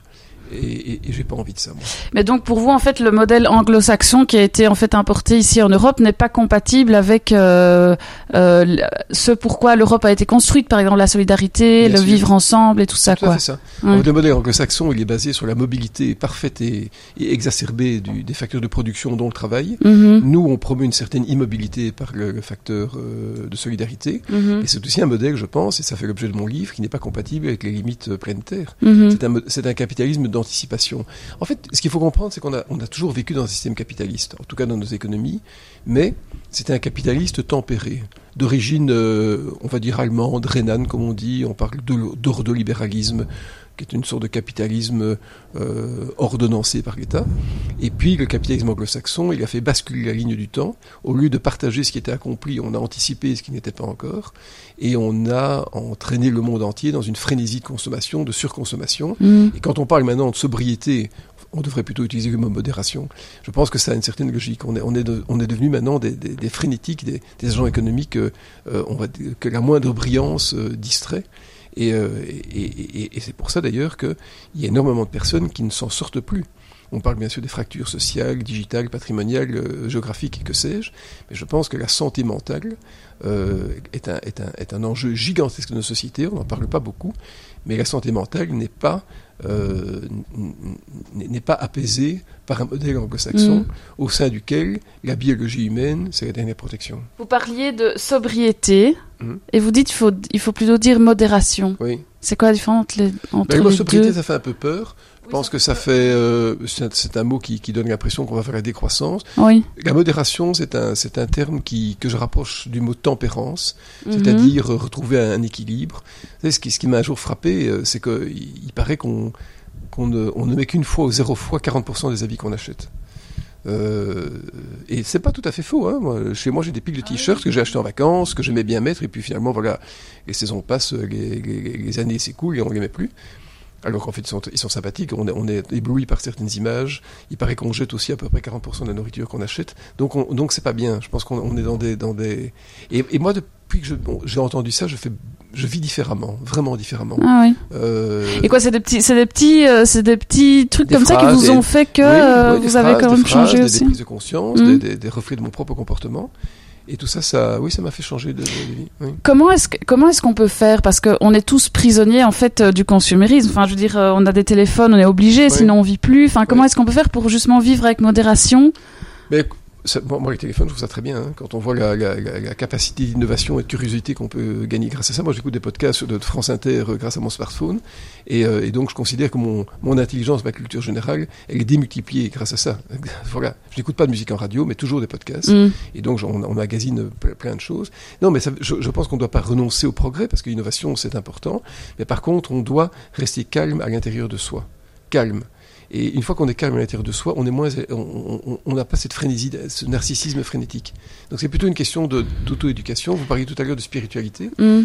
Et, et, et j'ai pas envie de ça. Moi. Mais donc pour vous, en fait, le modèle anglo-saxon qui a été en fait importé ici en Europe n'est pas compatible avec euh, euh, ce pourquoi l'Europe a été construite, par exemple la solidarité, Bien le sûr. vivre ensemble et tout ça, Tout quoi. ça. Alors, le modèle anglo-saxon, il est basé sur la mobilité parfaite et, et exacerbée du- des facteurs de production dont le travail. Mhm, Nous, on promeut une certaine immobilité par le, le facteur euh, de solidarité. mhm, Et c'est aussi un modèle, je pense, et ça fait l'objet de mon livre, qui n'est pas compatible avec les limites planétaires. mhm. C'est un, capitalisme En fait, ce qu'il faut comprendre, c'est qu'on a, toujours vécu dans un système capitaliste, en tout cas dans nos économies, mais c'était un capitaliste tempéré, d'origine, euh, on va dire allemande, rhénane, comme on dit, on parle d'ordolibéralisme, qui est une sorte de capitalisme euh, ordonnancé par l'État. Et puis le capitalisme anglo-saxon, il a fait basculer la ligne du temps. Au lieu de partager ce qui était accompli, on a anticipé ce qui n'était pas encore. Et on a entraîné le monde entier dans une frénésie de consommation, de surconsommation. Mhm. Et quand on parle maintenant de sobriété, on devrait plutôt utiliser le mot modération. Je pense que ça a une certaine logique. On est, on est, de- on est devenu maintenant des, des, des frénétiques, des, des agents économiques, euh, on va que la moindre brillance euh, distrait. Et, euh, et, et- et- et c'est pour ça d'ailleurs qu'il y a énormément de personnes qui ne s'en sortent plus. On parle bien sûr des fractures sociales, digitales, patrimoniales, euh, géographiques et que sais-je, mais je pense que la santé mentale euh, est, un, est, un, est un enjeu gigantesque de nos sociétés, on n'en parle pas beaucoup, mais la santé mentale n'est pas, euh, n'est pas apaisée par un modèle anglo-saxon Mm. au sein duquel la biologie humaine, c'est la dernière protection. Vous parliez de sobriété Mhm. et vous dites il faut, il faut plutôt dire modération. Oui. C'est quoi la différence entre les, entre Ben, sobriété, deux ça fait un peu peur. Je Oui, pense que ça fait, euh, c'est un, mot qui, qui donne l'impression qu'on va faire la décroissance. Oui. La modération, c'est un, c'est un terme qui, que je rapproche du mot tempérance, Mhm. c'est-à-dire euh, retrouver un, équilibre. Vous savez, ce qui, ce qui m'a un jour frappé, euh, c'est qu'il il paraît qu'on qu'on ne, on ne met qu'une fois ou zéro fois 40% des habits qu'on achète. Euh, et c'est pas tout à fait faux. Hein. Moi, chez moi, j'ai des piles de t-shirts que j'ai achetés en vacances, que j'aimais bien mettre, et puis finalement, voilà, les saisons passent, les, les- les années s'écoulent et on les met plus. Alors qu'en fait, ils sont, ils sont sympathiques, on est, on est ébloui par certaines images. Il paraît qu'on jette aussi à peu près 40% de la nourriture qu'on achète. Donc, on, donc c'est pas bien. Je pense qu'on on est dans des, dans des. Et, et moi, depuis que je- bon, j'ai entendu ça, je fais, je vis différemment, vraiment différemment. Ah oui. Euh, Et quoi, c'est des petits, c'est des petits, euh, c'est des petits trucs Des comme ça qui vous des- ont fait que oui, euh, oui, vous avez quand même phrases, changé des, aussi. Des prises de conscience, des, des- des reflets de mon propre comportement. Et tout ça, ça, oui, ça m'a fait changer de, de vie. Oui. Comment est-ce que- comment est-ce qu'on peut faire? Parce qu'on est tous prisonniers en fait euh, du consumérisme. Enfin, je veux dire, euh, on a des téléphones, on est obligé, sinon on vit plus. Enfin, comment Oui. est-ce qu'on peut faire pour justement vivre avec modération? Mais ça- bon, moi, les téléphones, je trouve ça très bien. hein. Quand on voit la, la- la- la capacité d'innovation et de curiosité qu'on peut gagner grâce à ça. Moi, j'écoute des podcasts de, France Inter euh, grâce à mon smartphone. Et, euh, et donc, je considère que mon, mon intelligence, ma culture générale, elle est démultipliée grâce à ça. [LAUGHS] voilà. Je n'écoute pas de musique en radio, mais toujours des podcasts. Mm. Et donc, on, on magasine ple- plein de choses. Non, mais ça, je, je pense qu'on ne doit pas renoncer au progrès, parce que l'innovation, c'est important. Mais par contre, on doit rester calme à l'intérieur de soi. Calme. Et une fois qu'on est calme à l'intérieur de soi, on est moins, on- on on n'a pas cette frénésie, ce narcissisme frénétique. Donc c'est plutôt une question d'auto-éducation. Vous parliez tout à l'heure de spiritualité. Mm.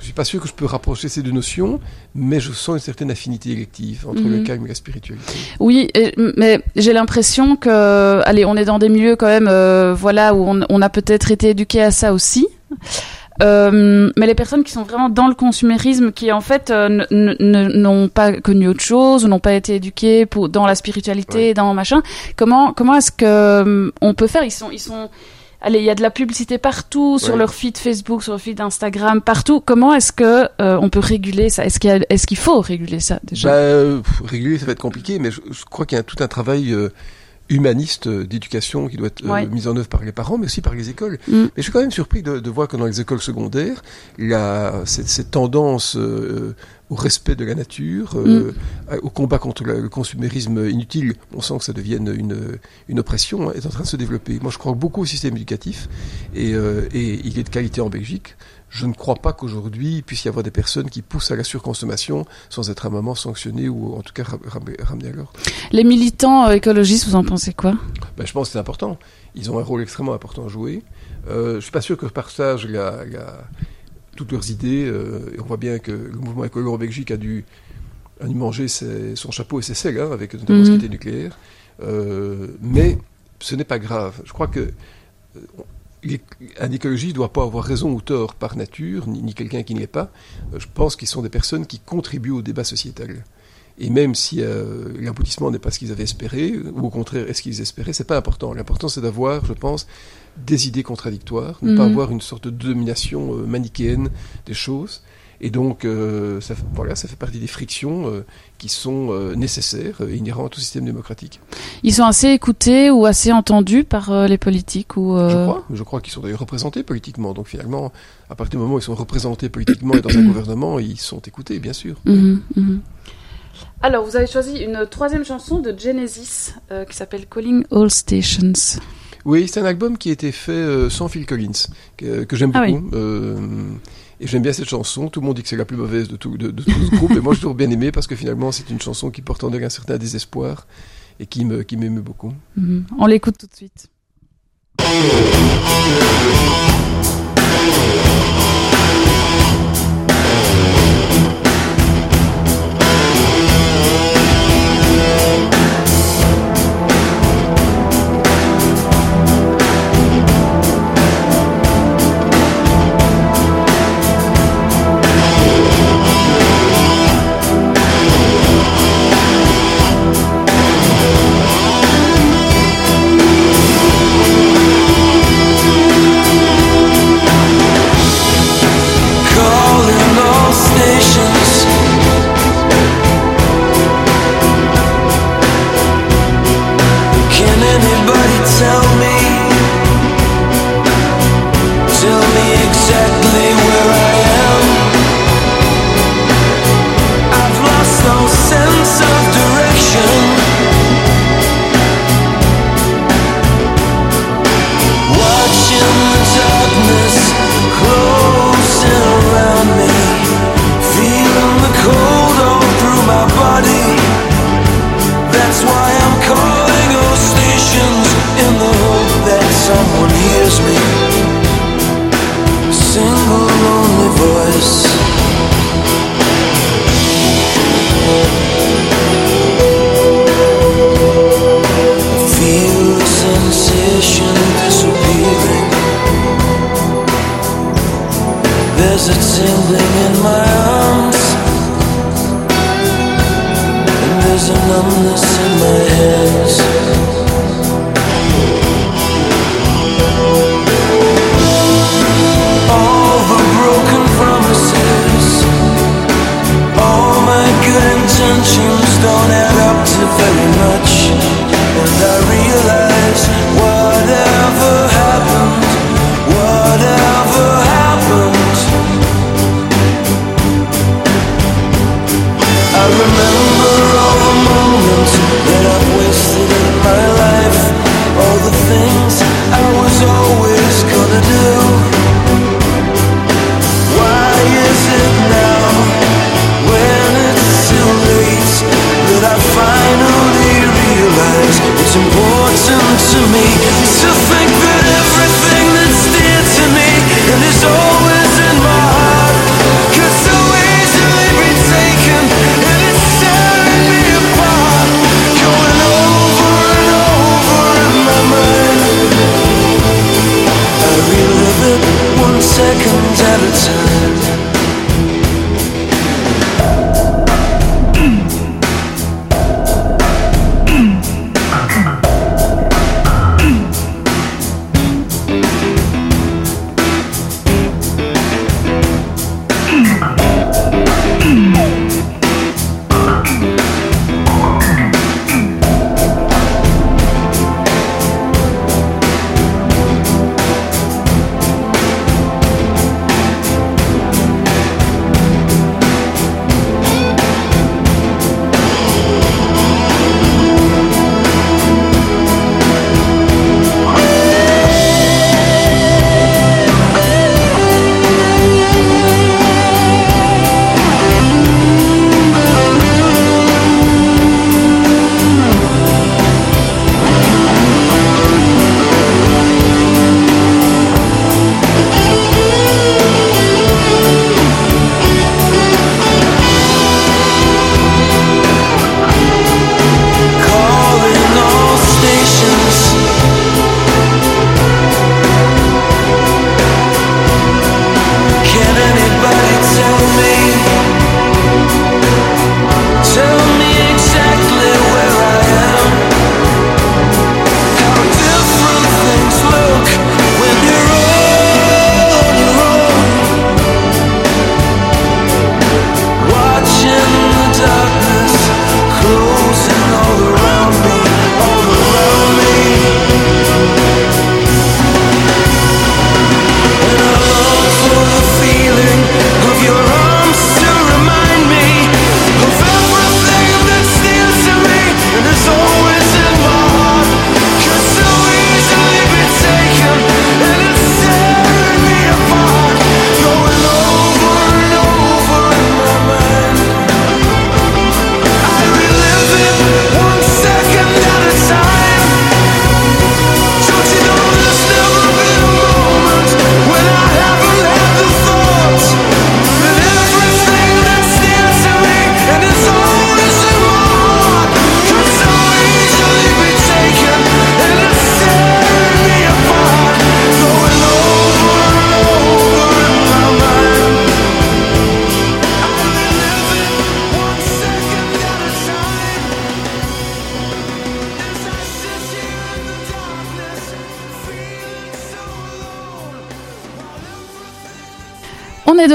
Je suis pas sûr que je peux rapprocher ces deux notions, mais je sens une certaine affinité élective entre le Mhm. calme et la spiritualité. Oui, et- mais j'ai l'impression que, allez, on est dans des milieux quand même, euh, voilà, où on, on a peut-être été éduqué à ça aussi. Euh, mais les personnes qui sont vraiment dans le consumérisme, qui en fait euh, n'ont pas connu autre chose, ou n'ont pas été éduqués pour, dans la spiritualité, Ouais. dans machin, comment comment est-ce que euh, on peut faire? Ils sont ils sont Allez, il y a de la publicité partout, sur Ouais. leur feed Facebook, sur leur feed Instagram, partout. Comment est-ce que euh, on peut réguler ça? Est-ce qu'il est-ce qu'il faut réguler ça déjà? Bah, euh, réguler, ça va être compliqué, mais je, je crois qu'il y a tout un travail euh, humaniste euh, d'éducation qui doit être euh, Ouais. mis en œuvre par les parents, mais aussi par les écoles. Mm. Mais je suis quand même surpris de, de voir que dans les écoles secondaires, la, cette, cette tendance euh, au respect de la nature, euh, au combat contre le, le consumérisme inutile, on sent que ça devienne une, une oppression, hein, est en train de se développer. Moi, je crois beaucoup au système éducatif et, euh, et il est de qualité en Belgique. Je ne crois pas qu'aujourd'hui il puisse y avoir des personnes qui poussent à la surconsommation sans être à un moment sanctionnées ou en tout cas ra- ra- ramenées à l'ordre. Les militants euh, écologistes, vous en pensez quoi? Ben, je pense que c'est important. Ils ont un rôle extrêmement important à jouer. Euh, je suis pas sûr que je partage la, la- toutes leurs idées. euh, et on voit bien que le mouvement écolo en Belgique a dû, a dû manger ses- son chapeau et ses selles, hein, avec notamment ce Mhm. qui était nucléaire. Euh, mais ce n'est pas grave. Je crois que un écologiste ne doit pas avoir raison ou tort par nature, ni, ni quelqu'un qui ne l'est pas. Euh, je pense qu'ils sont des personnes qui contribuent au débat sociétal. Et même si euh, l'aboutissement n'est pas ce qu'ils avaient espéré, ou au contraire est-ce qu'ils espéraient, c'est pas important. L'important c'est d'avoir, je pense, des idées contradictoires, ne pas Mhm. avoir une sorte de domination euh, manichéenne des choses. Et donc, euh, ça, fait- voilà, ça fait partie des frictions euh, qui sont euh, nécessaires, euh, inhérentes au système démocratique. Ils sont assez écoutés ou assez entendus par euh, les politiques ou Je crois, je crois qu'ils sont d'ailleurs représentés politiquement. Donc finalement, à partir du moment où ils sont représentés politiquement et dans un [COUGHS] gouvernement, ils sont écoutés, bien sûr. mhm, mhm. Alors, vous avez choisi une troisième chanson de Genesis euh, qui s'appelle Calling All Stations. Oui, c'est un album qui a été fait euh, sans Phil Collins, que, que j'aime Ah oui. beaucoup. Euh, et j'aime bien cette chanson. Tout le monde dit que c'est la plus mauvaise de tout, de, tout ce groupe. Et moi, j'ai toujours bien aimé parce que finalement, c'est une chanson qui porte en elle un certain désespoir et qui me, qui beaucoup. Mhm. On l'écoute tout de suite.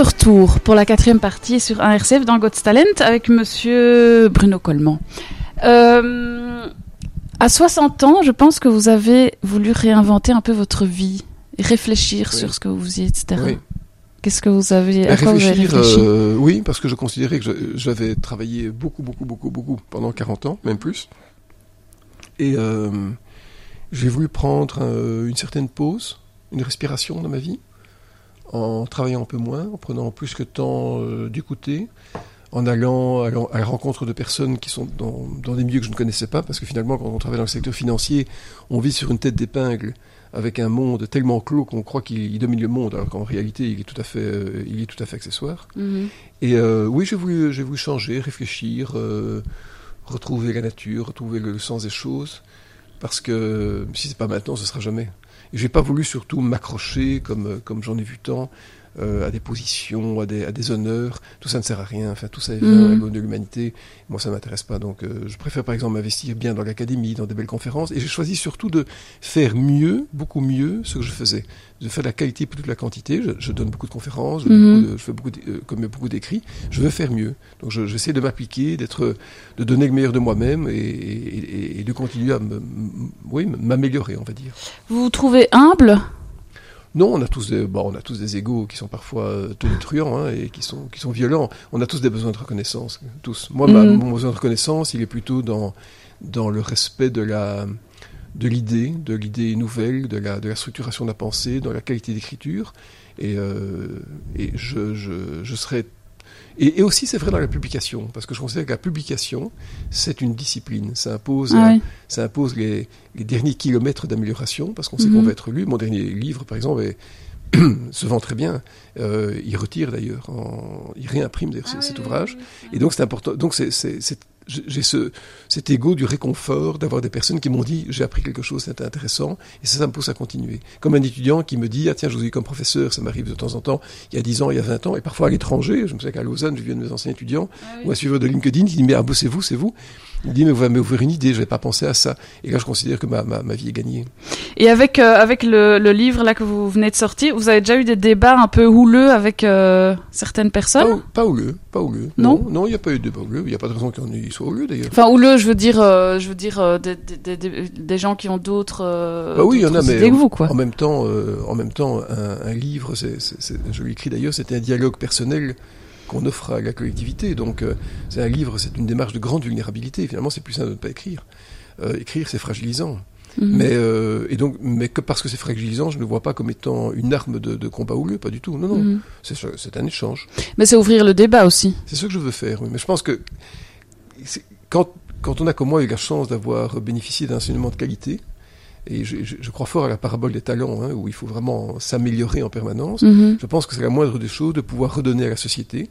Retour pour la quatrième partie sur un RCF dans God's Talent avec monsieur Bruno Coleman. Euh, à 60 ans, je pense que vous avez voulu réinventer un peu votre vie et réfléchir Oui. sur ce que vous faisiez, etc. Oui. Qu'est-ce que vous avez, à quoi vous avez réfléchi euh, oui, parce que je considérais que j'avais travaillé beaucoup, beaucoup, beaucoup, beaucoup pendant 40 ans, même plus. Et euh, j'ai voulu prendre une certaine pause, une respiration dans ma vie, en travaillant un peu moins, en prenant plus que temps euh, d'écouter, en allant, allant à la rencontre de personnes qui sont dans, dans des milieux que je ne connaissais pas, parce que finalement, quand on travaille dans le secteur financier, on vit sur une tête d'épingle avec un monde tellement clos qu'on croit qu'il il domine le monde, alors qu'en réalité, il est tout à fait, euh, il est tout à fait accessoire. Mhm. Et euh, oui, j'ai voulu, j'ai voulu changer, réfléchir, euh, retrouver la nature, retrouver le, sens des choses, parce que si c'est pas maintenant, ce sera jamais. J'ai pas voulu surtout m'accrocher, comme, comme j'en ai vu tant, euh, à des positions, à des, à des honneurs. Tout ça ne sert à rien. Enfin, tout ça est vain, Mhm. à l'aune de l'humanité. Moi, ça m'intéresse pas. Donc, euh, je préfère par exemple m'investir bien dans l'académie, dans des belles conférences. Et j'ai choisi surtout de faire mieux, beaucoup mieux, ce que je faisais. De faire la qualité plutôt que la quantité. Je, je donne beaucoup de conférences, je, Mhm. beaucoup de- je fais beaucoup, d- euh, comme beaucoup d'écrits. Je veux faire mieux. Donc, je- j'essaie de m'appliquer, d'être, de donner le meilleur de moi-même et, et- et de continuer à me, m- oui, m'améliorer, on va dire. Vous vous trouvez humble? Non, on a tous des, bon, on a tous des égaux qui sont parfois euh, tonitruants hein, et qui sont, qui sont violents. On a tous des besoins de reconnaissance, tous. Moi, Mhm. mon besoin de reconnaissance, il est plutôt dans, dans le respect de la, de l'idée, de l'idée nouvelle, de la, de la structuration de la pensée, dans la qualité d'écriture. Et, euh, et je, je, je serais et, et aussi, c'est vrai dans la publication, parce que je considère que la publication, c'est une discipline. Ça impose, Ah euh, oui. ça impose les, les derniers kilomètres d'amélioration, parce qu'on sait Mhm. qu'on va être lu. Mon dernier livre, par exemple, est- [CLEARS THROAT] se vend très bien. Euh, il retire d'ailleurs, il réimprime d'ailleurs Ah ce- cet ouvrage. Et donc c'est important. Donc c'est- j'ai ce, cet ego du réconfort d'avoir des personnes qui m'ont dit j'ai appris quelque chose, c'était intéressant, et ça, ça me pousse à continuer. Comme un étudiant qui me dit ah tiens je vous ai eu comme professeur, ça m'arrive de temps en temps, il y a 10 ans, il y a 20 ans, et parfois à l'étranger. Je me souviens qu'à Lausanne, je viens de mes anciens étudiants ou un suiveur de LinkedIn qui dit mais ah, c'est vous, c'est vous. Il dit mais vous m'avez ouvert une idée, je n'avais pas pensé à ça. Et là je considère que ma, ma, ma vie est gagnée. Et avec euh, avec le, le livre là que vous venez de sortir, vous avez déjà eu des débats un peu houleux avec euh, certaines Pas, personnes pas au lieu, pas lieu. Non? Non, il n'y a pas eu de débat lieu. Il n'y a pas de raison qu'il soit au lieu d'ailleurs. Enfin houleux, je veux dire, euh, je veux dire des, des, des, des gens qui ont d'autres Bah oui, il y en a, mais que vous quoi. En même temps, en même temps, un, un livre, c'est- je l'écris d'ailleurs, c'était un dialogue personnel qu'on offre à la collectivité. Donc, euh, c'est un livre, c'est une démarche de grande vulnérabilité. Finalement, c'est plus simple de ne pas écrire. Euh, écrire, c'est fragilisant. Mhm. Mais euh, et donc, mais que parce que c'est fragilisant, je ne le vois pas comme étant une arme de, de combat au lieu, pas du tout. Non, non, Mhm. c'est, un échange. Mais c'est ouvrir le débat aussi. C'est ce que je veux faire. oui. Mais je pense que quand, quand on a comme moi eu la chance d'avoir bénéficié d'un enseignement de qualité, et je, je- je crois fort à la parabole des talents, hein, où il faut vraiment s'améliorer en permanence, Mhm. je pense que c'est la moindre des choses de pouvoir redonner à la société,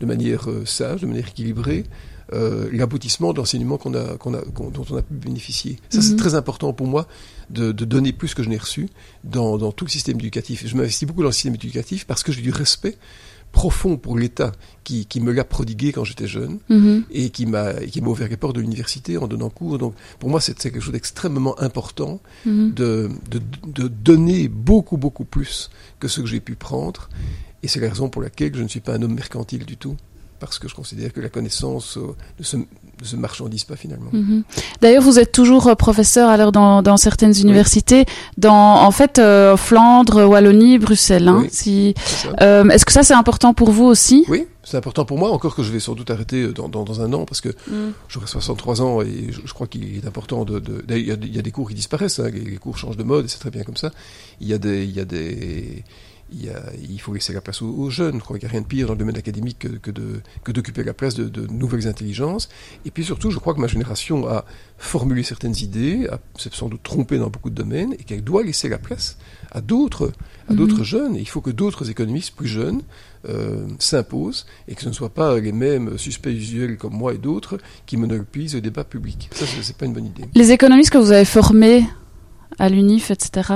de manière euh, sage, de manière équilibrée, euh, l'aboutissement d'enseignements qu'on a, qu'on a, dont on a pu bénéficier. Ça, c'est Mhm. très important pour moi de, de donner plus que je n'ai reçu dans, dans tout le système éducatif. Je m'investis beaucoup dans le système éducatif parce que j'ai du respect profond pour l'État qui, qui me l'a prodigué quand j'étais jeune Mhm. et qui m'a qui m'a ouvert les portes de l'université en donnant cours. Donc pour moi, c'est quelque chose d'extrêmement important Mhm. de, de, de donner beaucoup, beaucoup plus que ce que j'ai pu prendre. Et c'est la raison pour laquelle je ne suis pas un homme mercantile du tout. Parce que je considère que la connaissance euh, ne se, se marchandise pas finalement. Mhm. D'ailleurs, vous êtes toujours euh, professeur alors dans, dans certaines universités, dans en fait euh, Flandre, Wallonie, Bruxelles. Hein, Oui. si, euh, Est-ce que ça c'est important pour vous aussi? Oui, c'est important pour moi, encore que je vais sans doute arrêter dans, dans, dans un an, parce que j'aurai 63 ans et je, je crois qu'il est important de... de- d'ailleurs, il, y a, des- il y a des cours qui disparaissent, hein, les, les cours changent de mode et c'est très bien comme ça. Il y a des... Il y a des il, y a, il faut laisser la place aux, aux jeunes. Je crois qu'il n'y a rien de pire dans le domaine académique que, que de- que d'occuper la place de, de nouvelles intelligences. Et puis surtout, je crois que ma génération a formulé certaines idées, a s'est sans doute trompé dans beaucoup de domaines, et qu'elle doit laisser la place à d'autres, à Mhm. d'autres jeunes. Et il faut que d'autres économistes plus jeunes euh, s'imposent et que ce ne soient pas les mêmes suspects usuels comme moi et d'autres qui monopolisent le débat public. Ça, c'est c'est pas une bonne idée. Les économistes que vous avez formés à l'UNIF, etc.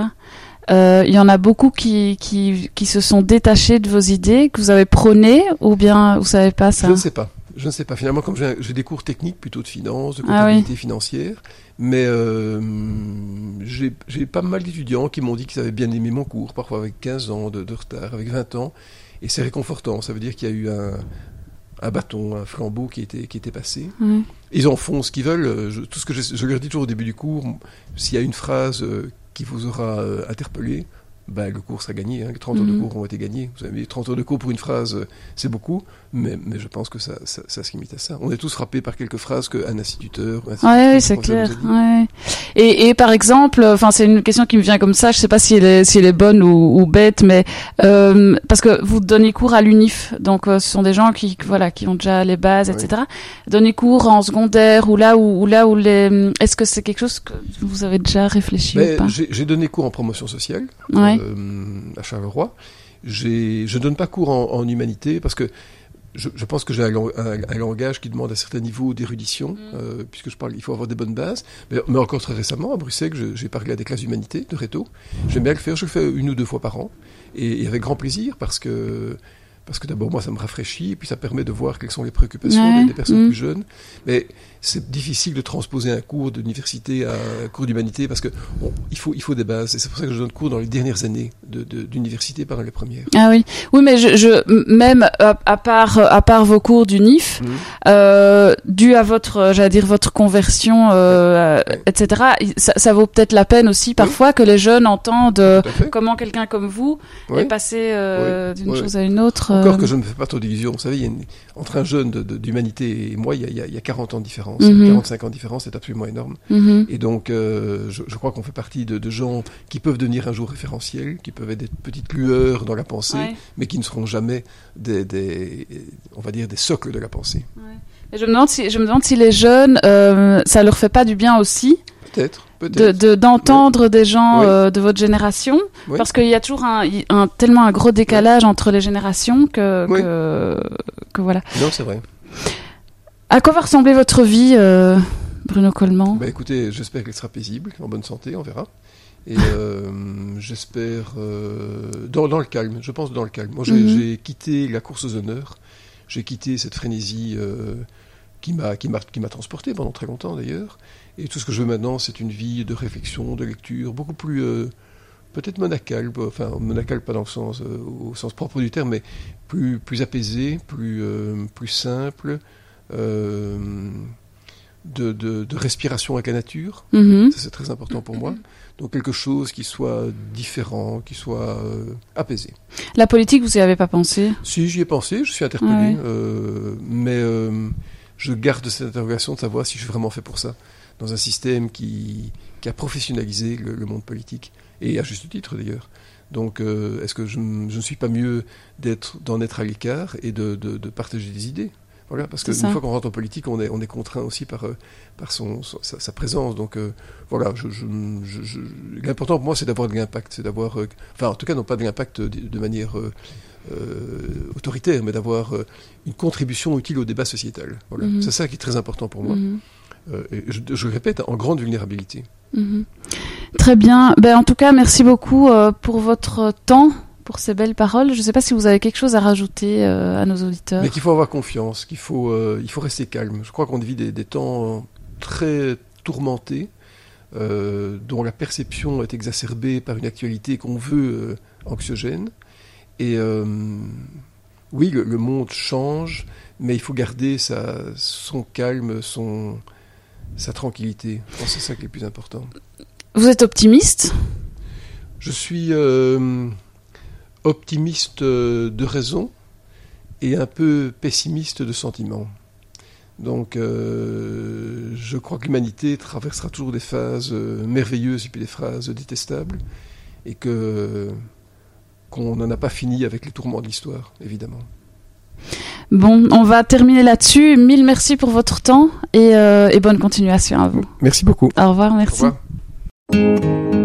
euh, Il y en a beaucoup qui, qui, qui se sont détachés de vos idées, que vous avez prônées, ou bien vous savez pas ça Je ne sais pas. Je ne sais pas. Finalement, comme j'ai j'ai des cours techniques plutôt de finance, de Ah oui. comptabilité financière, mais euh, j'ai j'ai pas mal d'étudiants qui m'ont dit qu'ils avaient bien aimé mon cours, parfois avec 15 ans de, de retard, avec 20 ans. Et c'est réconfortant. Ça veut dire qu'il y a eu un, un bâton, un flambeau qui était, qui était passé. Ils en font ce qu'ils veulent. Je, tout ce que je, je leur dis toujours au début du cours, s'il y a une phrase euh, qui vous aura euh, interpellé, ben, le cours sera gagné. Hein. 30 heures de Mhm. cours ont été gagnés. Vous savez, 30 heures de cours pour une phrase, euh, c'est beaucoup, mais, mais je pense que ça, ça, ça se limite à ça. On est tous frappés par quelques phrases qu'un instituteur, un c'est clair. Ouais. Et, et par exemple, enfin c'est une question qui me vient comme ça. Je sais pas si elle est, si elle est bonne ou, ou bête, mais euh, parce que vous donnez cours à l'UNIF, donc euh, ce sont des gens qui voilà qui ont déjà les bases, Oui. etc. Donnez cours en secondaire ou là où, ou là où les. Est-ce que c'est quelque chose que vous avez déjà réfléchi Mais ou pas? j'ai j'ai donné cours en promotion sociale Ouais. Euh, à Charleroi. Je donne pas cours en, en humanité parce que je, je pense que j'ai un, lang- un- un langage qui demande un certain niveau d'érudition, euh, puisque je parle, il faut avoir des bonnes bases. Mais, mais encore très récemment, à Bruxelles, j'ai parlé à des classes d'humanité de Réto. J'aime bien le faire, je le fais une ou deux fois par an, et, et avec grand plaisir parce que parce que d'abord moi ça me rafraîchit, et puis ça permet de voir quelles sont les préoccupations Ouais, des, des personnes mm. plus jeunes. Mais c'est difficile de transposer un cours d'université à un cours d'humanité parce que bon, il faut il faut des bases, et c'est pour ça que je donne cours dans les dernières années de- de- d'université par les premières. Ah oui, oui, mais je, même à, à part à part vos cours du NIF, Mhm. euh, dû à votre, j'allais dire votre conversion, euh, Ouais. etc. Ça, ça vaut peut-être la peine aussi parfois que les jeunes entendent euh, comment quelqu'un comme vous Oui. est passé euh, d'une chose à une autre. Encore euh. que je ne fais pas trop de division. Vous savez, il y a une- entre un jeune d'humanité et moi, il y, a, il y a- il y a 40 ans de différence. Mhm. 45 ans de différence, c'est absolument énorme. Mhm. Et donc, euh, je, je crois qu'on fait partie de, de gens qui peuvent devenir un jour référentiels, qui peuvent être des petites lueurs dans la pensée, Ouais. mais qui ne seront jamais des, des, on va dire, des socles de la pensée. Et je me demande si je me demande si les jeunes, euh, ça leur fait pas du bien aussi Peut-être, de- d'entendre des gens Oui. euh, de votre génération, Oui. parce qu'il y a toujours un, un tellement un gros décalage entre les générations que Oui. que, que voilà. Non, c'est vrai. À quoi va ressembler votre vie, euh, Bruno Coleman? Bah, écoutez, j'espère qu'elle sera paisible, en bonne santé, on verra. Et [LAUGHS] euh, j'espère dans, dans le calme, je pense dans le calme. Moi, j'ai Mhm. quitté la course aux honneurs, j'ai quitté cette frénésie qui m'a transporté pendant très longtemps d'ailleurs. Et tout ce que je veux maintenant, c'est une vie de réflexion, de lecture, beaucoup plus euh, peut-être monacale, enfin monacale pas dans le sens euh, au sens propre du terme, mais plus plus apaisée, plus euh, plus simple. De, de, de respiration avec la nature, ça c'est très important pour moi. Donc quelque chose qui soit différent, qui soit euh, apaisé. La politique, vous y avez pas pensé? Si j'y ai pensé, je suis interpellé, Ouais. euh, mais euh, je garde cette interrogation de savoir si je suis vraiment fait pour ça, dans un système qui, qui a professionnalisé le, le monde politique, et à juste titre d'ailleurs. Donc euh, est-ce que je, ne suis pas mieux d'être d'en être à l'écart et de, de, de partager des idées? Voilà, parce qu'une fois qu'on rentre en politique, on est, on est contraint aussi par, euh, par son, son- sa, sa présence. Donc euh, voilà, je, je, je- je- l'important pour moi, c'est d'avoir de l'impact. C'est d'avoir, euh, enfin, en tout cas, non pas de l'impact de, de manière euh, autoritaire, mais d'avoir une contribution utile au débat sociétal. Voilà. Mhm. C'est ça qui est très important pour moi. Mhm. Je, je le répète, en grande vulnérabilité. Mhm. Très bien. Ben, en tout cas, merci beaucoup euh, pour votre temps, pour ces belles paroles. Je ne sais pas si vous avez quelque chose à rajouter euh, à nos auditeurs. Mais qu'il faut avoir confiance, qu'il faut, euh, il faut rester calme. Je crois qu'on vit des, des temps très tourmentés, euh, dont la perception est exacerbée par une actualité qu'on veut euh, anxiogène. Et euh, oui, le, le monde change, mais il faut garder sa, son calme, son, sa tranquillité. Je pense que c'est ça qui est le plus important. Vous êtes optimiste? Je suis euh, optimiste euh, de raison et un peu pessimiste de sentiment. Donc, euh, je crois que l'humanité traversera toujours des phases merveilleuses et puis des phases détestables, et que qu'on n'en a pas fini avec les tourments de l'histoire, évidemment. Bon, on va terminer là-dessus. Mille merci pour votre temps et, euh, et bonne continuation à vous. Merci beaucoup. Au revoir, Au merci. revoir.